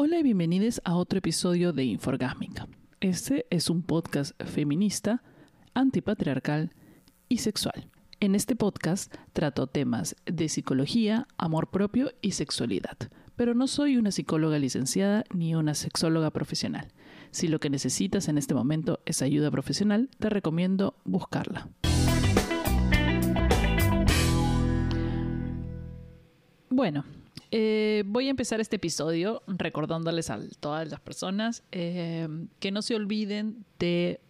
Hola y bienvenidos a otro episodio de Inforgásmica. Este es un podcast feminista, antipatriarcal y sexual. En este podcast trato temas de psicología, amor propio y sexualidad, pero no soy una psicóloga licenciada ni una sexóloga profesional. Si lo que necesitas en este momento es ayuda profesional, te recomiendo buscarla. Bueno, eh, voy a empezar este episodio recordándoles a todas las personas eh, que no se olviden de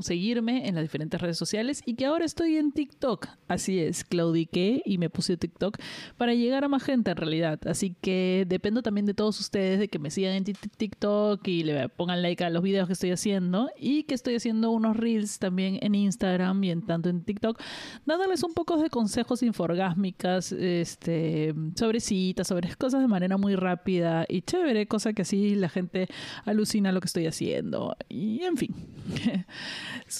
seguirme en las diferentes redes sociales y que ahora estoy en TikTok. Así es, claudiqué y me puse TikTok para llegar a más gente en realidad. Así que dependo también de todos ustedes de que me sigan en TikTok y le pongan like a los videos que estoy haciendo y que estoy haciendo unos reels también en Instagram y en tanto en TikTok, dándoles un poco de consejos inforgásmicas este, sobre citas, sobre cosas de manera muy rápida y chévere, cosa que así la gente alucina lo que estoy haciendo. Y en fin.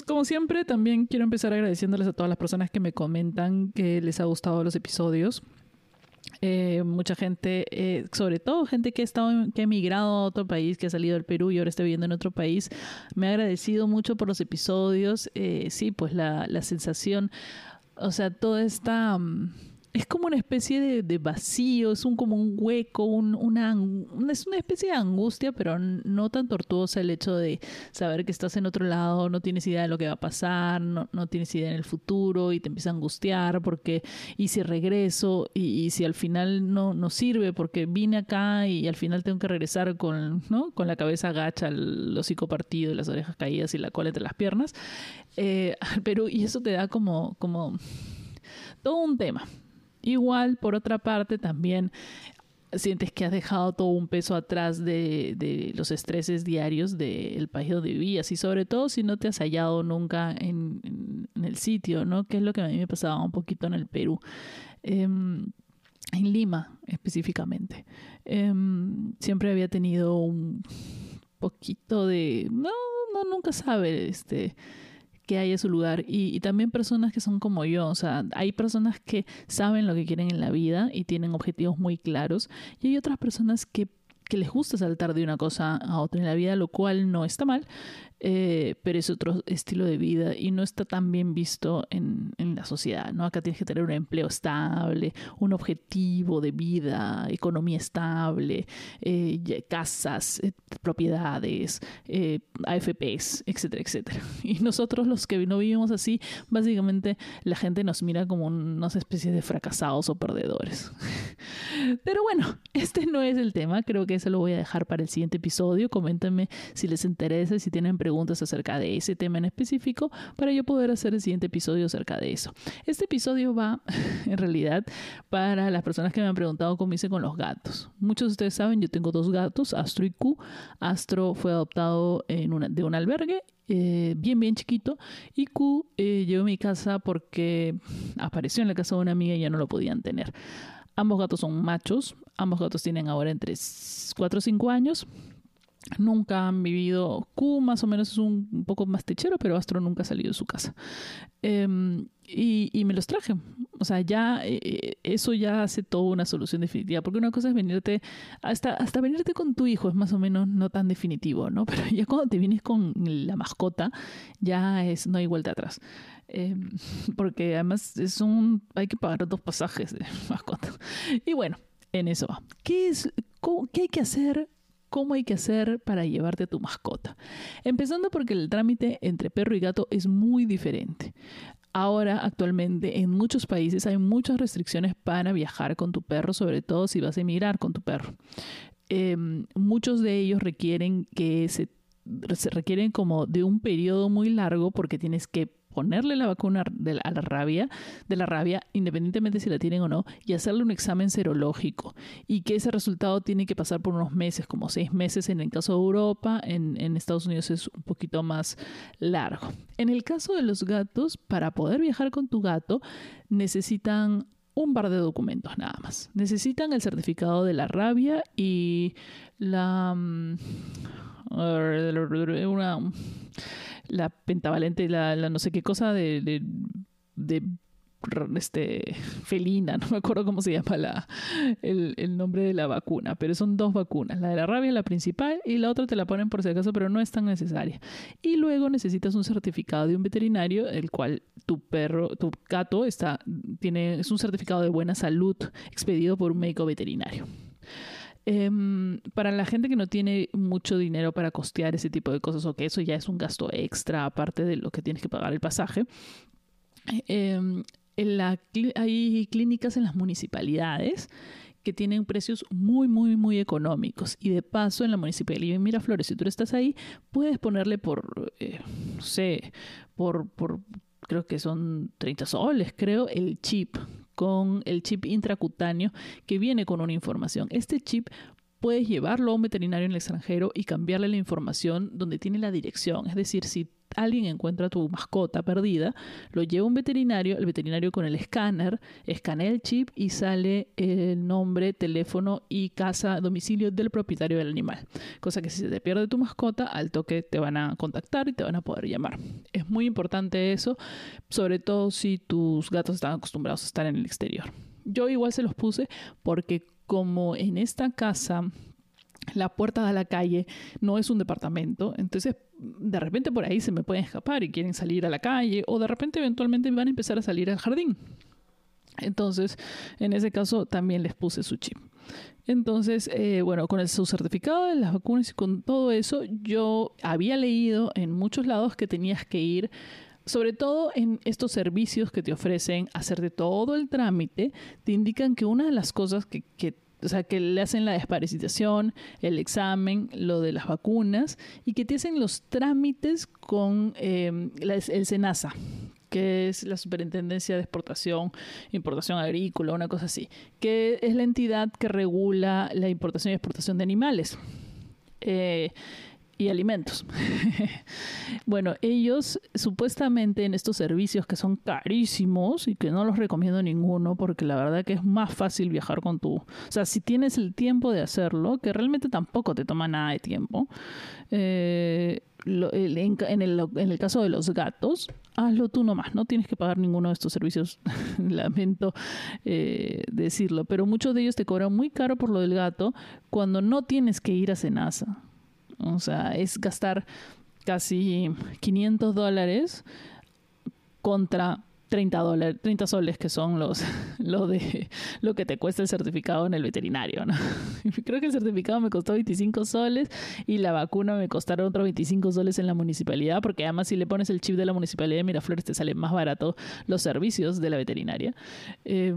Como siempre, también quiero empezar agradeciéndoles a todas las personas que me comentan que les ha gustado los episodios. Eh, mucha gente, eh, sobre todo gente que ha estado, que ha emigrado a otro país, que ha salido del Perú y ahora está viviendo en otro país, me ha agradecido mucho por los episodios. Eh, sí, pues la, la sensación, o sea, toda esta mm, es como una especie de, vacío, es un como un hueco, una, es una especie de angustia, pero no tan tortuosa el hecho de saber que estás en otro lado, no tienes idea de lo que va a pasar, no, no tienes idea en el futuro y te empieza a angustiar porque y si regreso y, si al final no, no sirve porque vine acá y al final tengo que regresar con, ¿no? con la cabeza agacha, el hocico partido y las orejas caídas y la cola entre las piernas eh, al Perú y eso te da como, como todo un tema. Igual, por otra parte, también sientes que has dejado todo un peso atrás de, los estreses diarios del país donde vivías y sobre todo si no te has hallado nunca en, el sitio, ¿no? Que es lo que a mí me pasaba un poquito en el Perú. Em, en Lima específicamente. Em, siempre había tenido un poquito de... No, no, nunca sabe, este que haya su lugar y, también personas que son como yo, o sea, hay personas que saben lo que quieren en la vida y tienen objetivos muy claros y hay otras personas que que les gusta saltar de una cosa a otra en la vida, lo cual no está mal, eh, pero es otro estilo de vida y no está tan bien visto en, en, la sociedad, ¿no? Acá tienes que tener un empleo estable, un objetivo de vida, economía estable, eh, casas, eh, propiedades, AFPs, etcétera, etcétera. Y nosotros los que no vivimos así, básicamente la gente nos mira como unas especies de fracasados o perdedores. Pero bueno, este no es el tema, creo que eso lo voy a dejar para el siguiente episodio. Coméntenme si les interesa, si tienen preguntas preguntas acerca de ese tema en específico para yo poder hacer el siguiente episodio acerca de eso. Este episodio va, en realidad, para las personas que me han preguntado cómo hice con los gatos. Muchos de ustedes saben, yo tengo dos gatos, Astro y Q. Astro fue adoptado en una, de un albergue eh, bien, bien chiquito. Y Q eh, llegó a mi casa porque apareció en la casa de una amiga y ya no lo podían tener. Ambos gatos son machos. Ambos gatos tienen ahora entre 4 o 5 años nunca han vivido. Q más o menos es un, poco más techero, pero Astro nunca ha salido de su casa. Em, y, me los traje. O sea, ya eh, eso ya hace toda una solución definitiva. Porque una cosa es venirte, hasta, hasta venirte con tu hijo es más o menos no tan definitivo, ¿no? Pero ya cuando te vienes con la mascota, ya es, no hay vuelta atrás. Em, porque además es un, hay que pagar dos pasajes de mascota. Y bueno, en eso va. ¿Qué, es, ¿Qué hay que hacer cómo hay que hacer para llevarte a tu mascota. Empezando porque el trámite entre perro y gato es muy diferente. Ahora, actualmente, en muchos países hay muchas restricciones para viajar con tu perro, sobre todo si vas a emigrar con tu perro. Em, muchos de ellos requieren que se, se requieren como de un periodo muy largo porque tienes que ponerle la vacuna de la, a la rabia, de la rabia, independientemente si la tienen o no, y hacerle un examen serológico. Y que ese resultado tiene que pasar por unos meses, como seis meses en el caso de Europa, en, en Estados Unidos es un poquito más largo. En el caso de los gatos, para poder viajar con tu gato, necesitan un par de documentos nada más. Necesitan el certificado de la rabia y la... Una, la pentavalente, la, no sé qué cosa de, de, este, felina, no me acuerdo cómo se llama la, el, el, nombre de la vacuna, pero son dos vacunas, la de la rabia la principal y la otra te la ponen por si acaso, pero no es tan necesaria. Y luego necesitas un certificado de un veterinario, el cual tu perro, tu gato está, tiene, es un certificado de buena salud expedido por un médico veterinario. Em, para la gente que no tiene mucho dinero para costear ese tipo de cosas o que eso ya es un gasto extra aparte de lo que tienes que pagar el pasaje, eh, en la, hay clínicas en las municipalidades que tienen precios muy, muy, muy económicos. Y de paso, en la municipalidad de Miraflores, si tú estás ahí, puedes ponerle por, eh, no sé, por, por, creo que son 30 soles, creo, el chip con el chip intracutáneo que viene con una información. Este chip puedes llevarlo a un veterinario en el extranjero y cambiarle la información donde tiene la dirección. Es decir, si alguien encuentra tu mascota perdida, lo lleva un veterinario, el veterinario con el escáner, escanea el chip y sale el nombre, teléfono y casa, domicilio del propietario del animal. Cosa que si se te pierde tu mascota, al toque te van a contactar y te van a poder llamar. Es muy importante eso, sobre todo si tus gatos están acostumbrados a estar en el exterior. Yo igual se los puse porque como en esta casa la puerta a la calle no es un departamento, entonces de repente por ahí se me pueden escapar y quieren salir a la calle o de repente eventualmente van a empezar a salir al jardín. Entonces, en ese caso también les puse su chip. Entonces, eh, bueno, con el, su certificado de las vacunas y con todo eso, yo había leído en muchos lados que tenías que ir sobre todo en estos servicios que te ofrecen hacer de todo el trámite, te indican que una de las cosas que, que o sea, que le hacen la desparasitación, el examen, lo de las vacunas y que te hacen los trámites con eh, el SENASA, que es la Superintendencia de Exportación, Importación Agrícola, una cosa así, que es la entidad que regula la importación y exportación de animales. Eh, y alimentos. bueno, ellos supuestamente en estos servicios que son carísimos y que no los recomiendo ninguno porque la verdad que es más fácil viajar con tu... O sea, si tienes el tiempo de hacerlo, que realmente tampoco te toma nada de tiempo, eh, en, el, caso de los gatos, hazlo tú nomás, no tienes que pagar ninguno de estos servicios, lamento eh, decirlo, pero muchos de ellos te cobran muy caro por lo del gato cuando no tienes que ir a Senasa. O sea, es gastar casi 500 dólares contra 30 dólares, 30 soles que son los lo de lo que te cuesta el certificado en el veterinario, ¿no? Creo que el certificado me costó 25 soles y la vacuna me costaron otros 25 soles en la municipalidad, porque además si le pones el chip de la municipalidad de Miraflores te salen más barato los servicios de la veterinaria. Eh,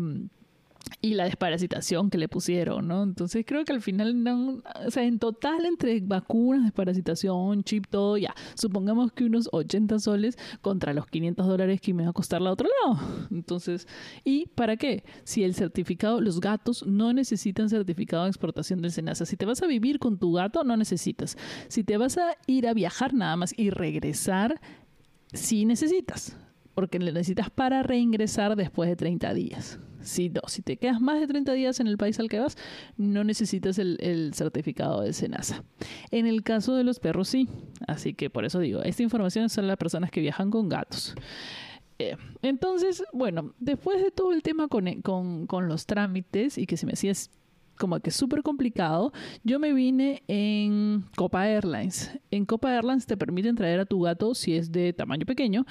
y la desparasitación que le pusieron, ¿no? Entonces creo que al final, no, o sea, en total entre vacunas, desparasitación, chip, todo, ya, supongamos que unos 80 soles contra los 500 dólares que me va a costar la otro lado. Entonces, ¿y para qué? Si el certificado, los gatos no necesitan certificado de exportación del SENASA. Si te vas a vivir con tu gato, no necesitas. Si te vas a ir a viajar nada más y regresar, sí necesitas, porque le necesitas para reingresar después de 30 días. Si, no, si te quedas más de 30 días en el país al que vas, no necesitas el, certificado de SENASA. En el caso de los perros, sí. Así que por eso digo, esta información es para las personas que viajan con gatos. Eh, entonces, bueno, después de todo el tema con, con, con los trámites y que se me hacía como que súper complicado, yo me vine en Copa Airlines. En Copa Airlines te permiten traer a tu gato, si es de tamaño pequeño,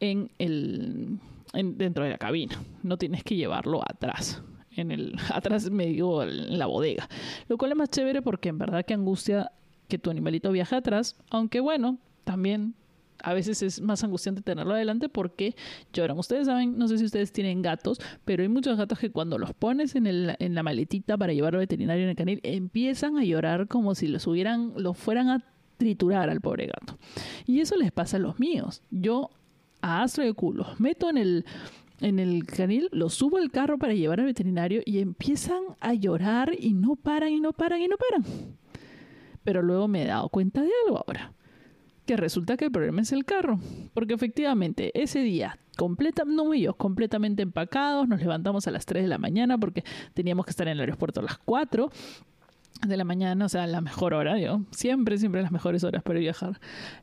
en el dentro de la cabina. No tienes que llevarlo atrás. En el, atrás me digo en la bodega. Lo cual es más chévere porque en verdad que angustia que tu animalito viaje atrás. Aunque bueno, también a veces es más angustiante tenerlo adelante porque lloran. Ustedes saben, no sé si ustedes tienen gatos, pero hay muchos gatos que cuando los pones en, el, la maletita para llevar al veterinario en el canil, empiezan a llorar como si los hubieran, los fueran a triturar al pobre gato. Y eso les pasa a los míos. Yo a Astro de culo, los meto en el, en el canil, los subo al carro para llevar al veterinario y empiezan a llorar y no paran y no paran y no paran. Pero luego me he dado cuenta de algo ahora. Que resulta que el problema es el carro. Porque efectivamente, ese día, completa, no ellos, completamente empacados, nos levantamos a las 3 de la mañana porque teníamos que estar en el aeropuerto a las 4 de la mañana, o sea, la mejor hora, yo siempre, siempre las mejores horas para viajar.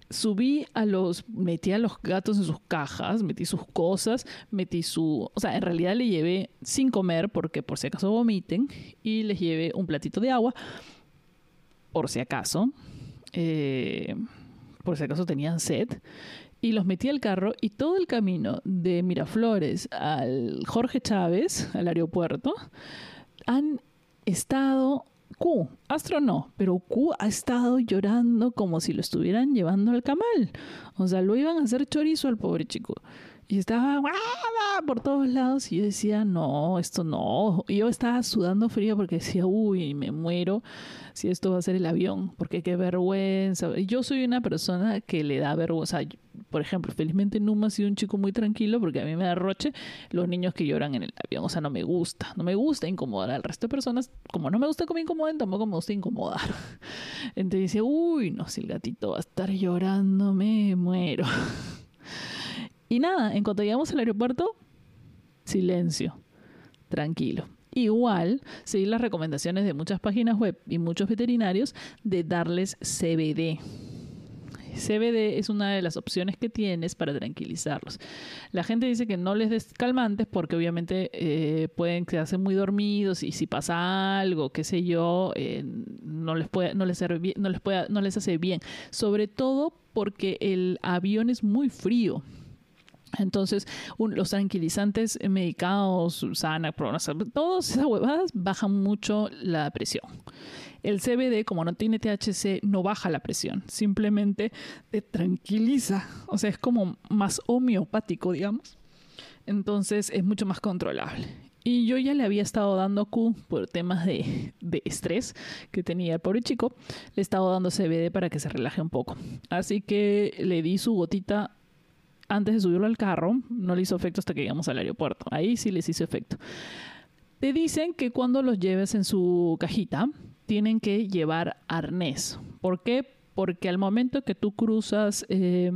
Subí a los, metí a los gatos en sus cajas, metí sus cosas, metí su, o sea, en realidad le llevé sin comer porque por si acaso vomiten y les llevé un platito de agua, por si acaso, eh, por si acaso tenían sed. Y los metí al carro y todo el camino de Miraflores al Jorge Chávez, al aeropuerto, han estado Q, Astro no, pero Q ha estado llorando como si lo estuvieran llevando al camal. O sea, lo iban a hacer chorizo al pobre chico. Y estaba por todos lados y yo decía, no, esto no. Y yo estaba sudando frío porque decía, uy, me muero si esto va a ser el avión, porque qué vergüenza. Yo soy una persona que le da vergüenza. Por ejemplo, felizmente Numa ha sido un chico muy tranquilo porque a mí me da roche los niños que lloran en el avión. O sea, no me gusta. No me gusta incomodar al resto de personas. Como no me gusta que me incomoden, tampoco me gusta incomodar. Entonces dice, uy, no, si el gatito va a estar llorando, me muero. Y nada, en cuanto llegamos al aeropuerto, silencio, tranquilo. Igual, seguir las recomendaciones de muchas páginas web y muchos veterinarios de darles CBD. CBD es una de las opciones que tienes para tranquilizarlos. La gente dice que no les des calmantes porque obviamente eh, pueden quedarse muy dormidos y si pasa algo, qué sé yo, eh, no les puede, no les no les no les hace bien. Sobre todo porque el avión es muy frío. Entonces, los tranquilizantes medicados, sana, todas esas huevadas bajan mucho la presión. El CBD, como no tiene THC, no baja la presión, simplemente te tranquiliza. O sea, es como más homeopático, digamos. Entonces, es mucho más controlable. Y yo ya le había estado dando Q por temas de, de, estrés que tenía el pobre chico. Le he estado dando CBD para que se relaje un poco. Así que le di su gotita antes de subirlo al carro, no le hizo efecto hasta que llegamos al aeropuerto. Ahí sí les hizo efecto. Te dicen que cuando los lleves en su cajita, tienen que llevar arnés. ¿Por qué? Porque al momento que tú cruzas eh,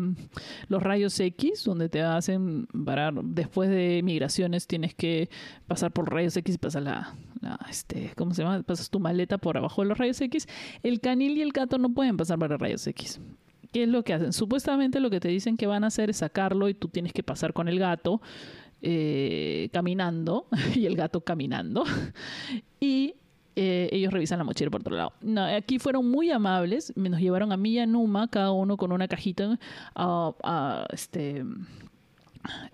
los rayos X, donde te hacen parar después de migraciones, tienes que pasar por rayos X y pasar la, este, ¿cómo se llama? Pasas tu maleta por abajo de los rayos X. El canil y el gato no pueden pasar los rayos X. ¿Qué es lo que hacen? Supuestamente lo que te dicen que van a hacer es sacarlo y tú tienes que pasar con el gato eh, caminando y el gato caminando y eh, ellos revisan la mochila por otro lado. Aquí fueron muy amables, me nos llevaron a mí y a Numa, cada uno con una cajita a este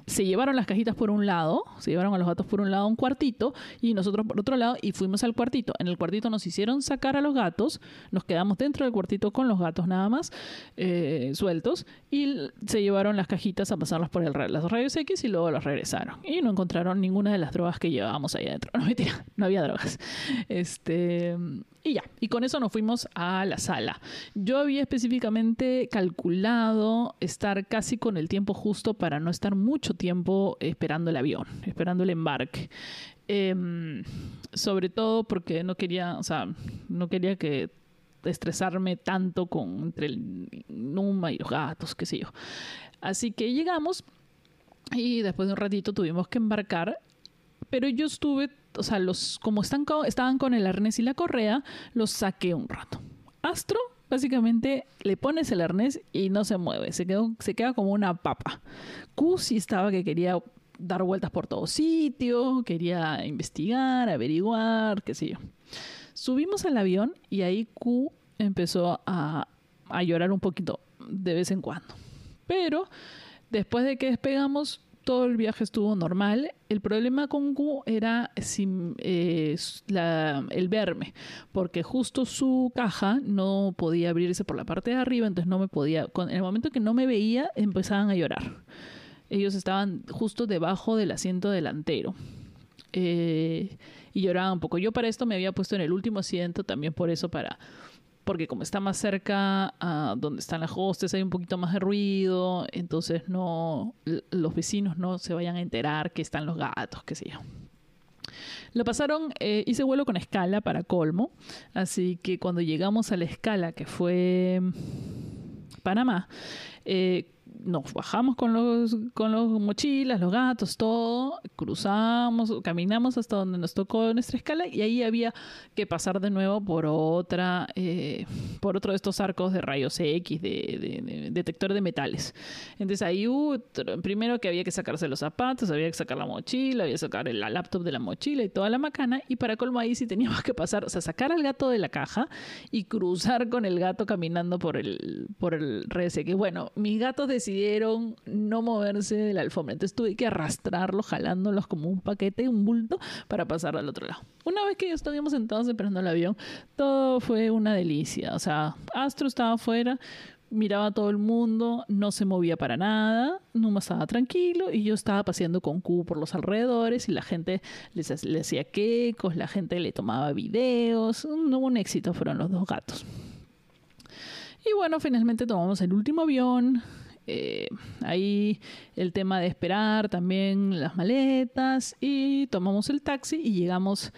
se llevaron las cajitas por un lado, se llevaron a los gatos por un lado un cuartito y nosotros por otro lado y fuimos al cuartito. En el cuartito nos hicieron sacar a los gatos, nos quedamos dentro del cuartito con los gatos nada más eh, sueltos y se llevaron las cajitas a pasarlas por el, las rayos X y luego las regresaron. Y no encontraron ninguna de las drogas que llevábamos ahí adentro. No, mentira, no había drogas. Este, y ya, y con eso nos fuimos a la sala. Yo había específicamente calculado estar casi con el tiempo justo para no estar mucho tiempo esperando el avión, esperando el embarque. Em, sobre todo porque no quería, o sea, no quería que estresarme tanto con entre el Numa y los gatos, qué sé yo. Así que llegamos y después de un ratito tuvimos que embarcar, pero yo estuve o sea, los, como están estaban con el arnés y la correa, los saqué un rato. Astro, básicamente, le pones el arnés y no se mueve, se, queda como una papa. Q sí estaba que quería dar vueltas por todo sitio, quería investigar, averiguar, qué sé yo. Subimos al avión y ahí Q empezó a, a llorar un poquito de vez en cuando. Pero después de que despegamos, todo el viaje estuvo normal. El problema con Gu era eh, el verme, porque justo su caja no podía abrirse por la parte de arriba, entonces no me podía. en el momento que no me veía, empezaban a llorar. Ellos estaban justo debajo del asiento delantero. Eh, y lloraban un poco. Yo para esto me había puesto en el último asiento, también por eso, para porque como está más cerca a donde están las hostes hay un poquito más de ruido, entonces no los vecinos no se vayan a enterar que están los gatos, qué sé yo. Lo pasaron, eh, hice vuelo con escala para colmo, así que cuando llegamos a la escala que fue Panamá, eh, nos bajamos con los, con los mochilas, los gatos, todo, cruzamos, caminamos hasta donde nos tocó nuestra escala y ahí había que pasar de nuevo por otra, eh, por otro de estos arcos de rayos X, de, detector de metales. Entonces ahí primero que había que sacarse los zapatos, había que sacar la mochila, había que sacar la laptop de la mochila y toda la macana y para colmo ahí sí teníamos que pasar, o sea, sacar al gato de la caja y cruzar con el gato caminando por el, por el que bueno, mis gatos decidieron no moverse de la alfombra, entonces tuve que arrastrarlos, jalándolos como un paquete, un bulto, para pasar al otro lado. Una vez que ya estábamos sentados esperando el avión, todo fue una delicia. O sea, Astro estaba afuera, miraba a todo el mundo, no se movía para nada, no estaba tranquilo y yo estaba paseando con Q por los alrededores y la gente les, le hacía quecos, la gente le tomaba videos, hubo un éxito, fueron los dos gatos. Y bueno, finalmente tomamos el último avión. Eh, ahí el tema de esperar también las maletas y tomamos el taxi y llegamos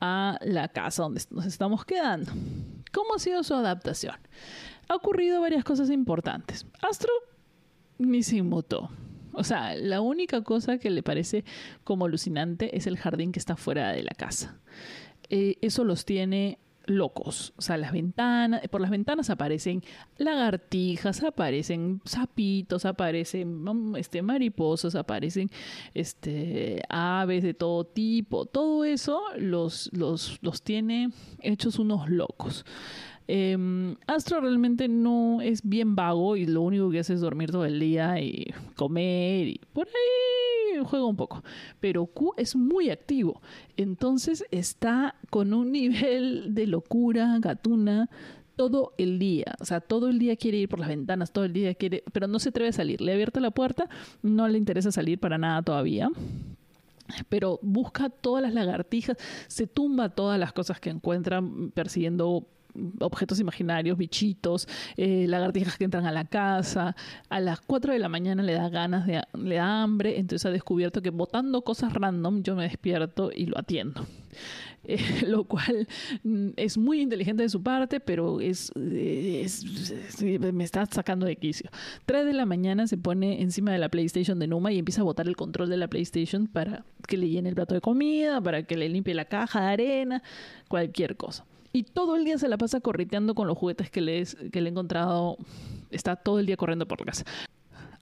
a la casa donde nos estamos quedando. ¿Cómo ha sido su adaptación? Ha ocurrido varias cosas importantes. Astro ni se inmutó. O sea, la única cosa que le parece como alucinante es el jardín que está fuera de la casa. Eh, eso los tiene locos. O sea, las ventanas, por las ventanas aparecen lagartijas, aparecen sapitos, aparecen mm, este, mariposas, aparecen este, aves de todo tipo. Todo eso los, los, los tiene hechos unos locos. Em, Astro realmente no es bien vago y lo único que hace es dormir todo el día y comer y por ahí juega un poco. Pero Q es muy activo. Entonces está con un nivel de locura gatuna todo el día, o sea, todo el día quiere ir por las ventanas, todo el día quiere, pero no se atreve a salir. Le ha abierto la puerta, no le interesa salir para nada todavía pero busca todas las lagartijas, se tumba todas las cosas que encuentra persiguiendo objetos imaginarios, bichitos, eh, lagartijas que entran a la casa. A las 4 de la mañana le da ganas, de, le da hambre, entonces ha descubierto que botando cosas random yo me despierto y lo atiendo. Eh, lo cual mm, es muy inteligente de su parte, pero es, me está sacando de quicio. 3 de la mañana se pone encima de la PlayStation de Numa y empieza a botar el control de la PlayStation para que le llene el plato de comida, para que le limpie la caja de arena, cualquier cosa. Y todo el día se la pasa correteando con los juguetes que le, he encontrado. Está todo el día corriendo por la casa.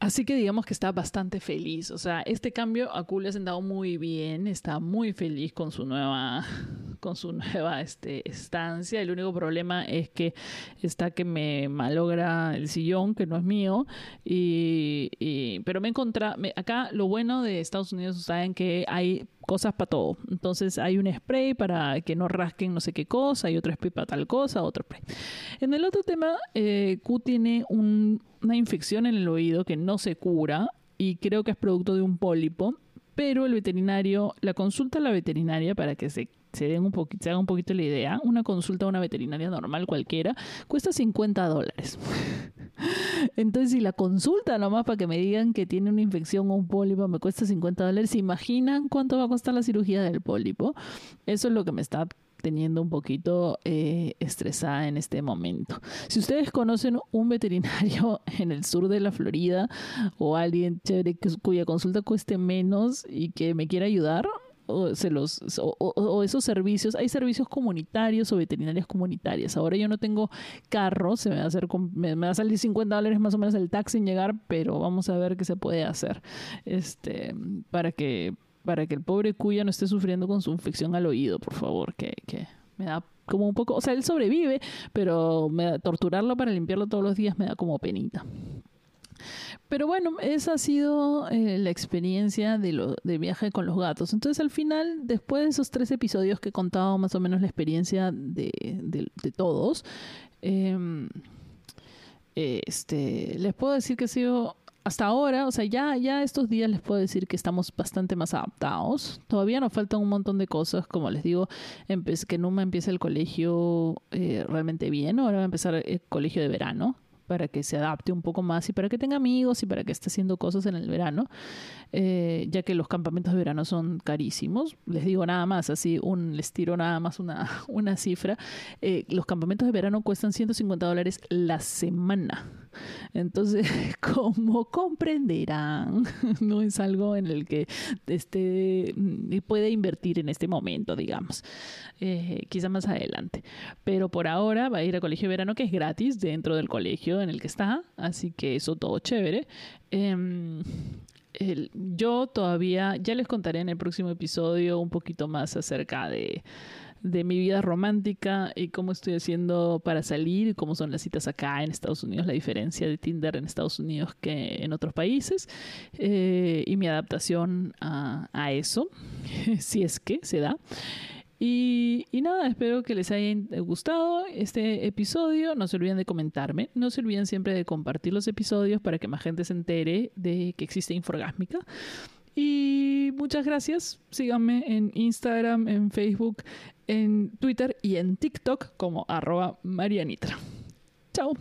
Así que digamos que está bastante feliz. O sea, este cambio a Q le ha sentado muy bien. Está muy feliz con su nueva, con su nueva este, estancia. El único problema es que está que me malogra el sillón, que no es mío. Y, pero me encontrado, acá lo bueno de Estados Unidos, saben que hay cosas para todo. Entonces hay un spray para que no rasquen no sé qué cosa, hay otro spray para tal cosa, otro spray. En el otro tema, eh, Q tiene una infección en el oído que no se cura y creo que es producto de un pólipo, pero el veterinario, la consulta a la veterinaria para que se se, den un poquito, se haga un poquito la idea, una consulta a una veterinaria normal cualquiera cuesta 50 dólares. Entonces, si la consulta nomás para que me digan que tiene una infección o un pólipo me cuesta 50 dólares, ¿se imaginan cuánto va a costar la cirugía del pólipo? Eso es lo que me está teniendo un poquito eh, estresada en este momento. Si ustedes conocen un veterinario en el sur de la Florida o alguien chévere cuya consulta cueste menos y que me quiera ayudar, o, esos servicios, hay servicios comunitarios o veterinarias comunitarias. Ahora yo no tengo carro, se me va a, hacer, me, va a salir 50 dólares más o menos el taxi en llegar, pero vamos a ver qué se puede hacer este, para, que, para que el pobre cuya no esté sufriendo con su infección al oído, por favor, que, que me da como un poco, o sea, él sobrevive, pero me, torturarlo para limpiarlo todos los días me da como penita. Pero bueno, esa ha sido eh, la experiencia de, lo, de viaje con los gatos. Entonces al final, después de esos tres episodios que he contado más o menos la experiencia de, de, todos, em, este, les puedo decir que ha sido hasta ahora, o sea, ya, ya estos días les puedo decir que estamos bastante más adaptados. Todavía nos faltan un montón de cosas, como les digo, que Numa empiece el colegio eh, realmente bien. Ahora va a empezar el colegio de verano, para que se adapte un poco más y para que tenga amigos y para que esté haciendo cosas en el verano, eh, ya que los campamentos de verano son carísimos. Les digo nada más, así un, les tiro nada más una, una cifra. Eh, los campamentos de verano cuestan 150 dólares la semana. Entonces, como comprenderán, no es algo en el que este, puede invertir en este momento, digamos. Eh, quizá más adelante. Pero por ahora va a ir a colegio de verano que es gratis dentro del colegio en el que está. Así que eso todo chévere. Em, yo todavía, ya les contaré en el próximo episodio un poquito más acerca de, de mi vida romántica y cómo estoy haciendo para salir, cómo son las citas acá en Estados Unidos, la diferencia de Tinder en Estados Unidos que en otros países eh, y mi adaptación a, a eso, si es que se da. Y, nada, espero que les haya gustado este episodio. No se olviden de comentarme. No se olviden siempre de compartir los episodios para que más gente se entere de que existe Inforgásmica. Y muchas gracias. Síganme en Instagram, en Facebook, en Twitter y en TikTok como arroba Marianitra. Chao.